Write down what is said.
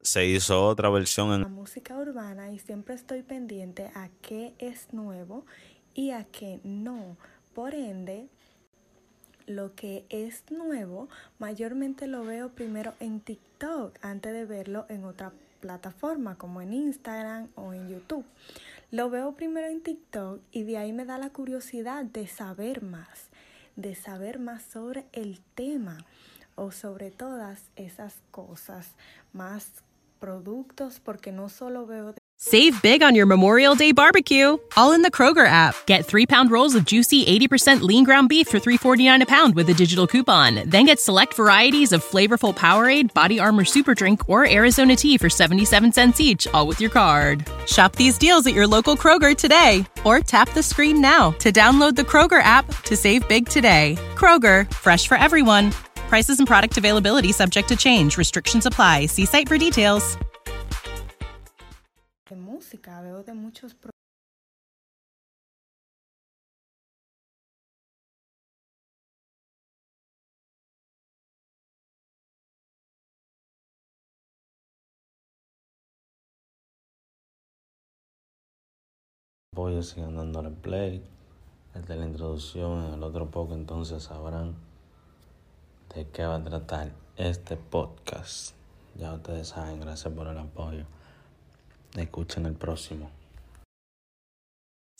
Se hizo otra versión en la música urbana y siempre estoy pendiente a qué es nuevo y a qué no. Por ende, lo que es nuevo mayormente lo veo primero en TikTok antes de verlo en otra plataforma como en Instagram o en YouTube. Lo veo primero en TikTok y de ahí me da la curiosidad de saber más, de saber más sobre el tema o sobre todas esas cosas, más productos, porque no solo veo Save big on your Memorial Day barbecue, all in the Kroger app. Get three pound rolls of juicy 80% lean ground beef for $3.49 a pound with a digital coupon. Then get select varieties of flavorful Powerade, Body Armor Super Drink, or Arizona tea for 77 cents each, all with your card. Shop these deals at your local Kroger today, or tap the screen now to download the Kroger app to save big today. Kroger, fresh for everyone. Prices and product availability subject to change. Restrictions apply. See site for details. De música, veo de muchos Voy a seguir dándole play. El de la introducción, en el otro poco entonces sabrán de qué va a tratar este podcast. Ya ustedes saben, gracias por el apoyo. Escuchen el próximo.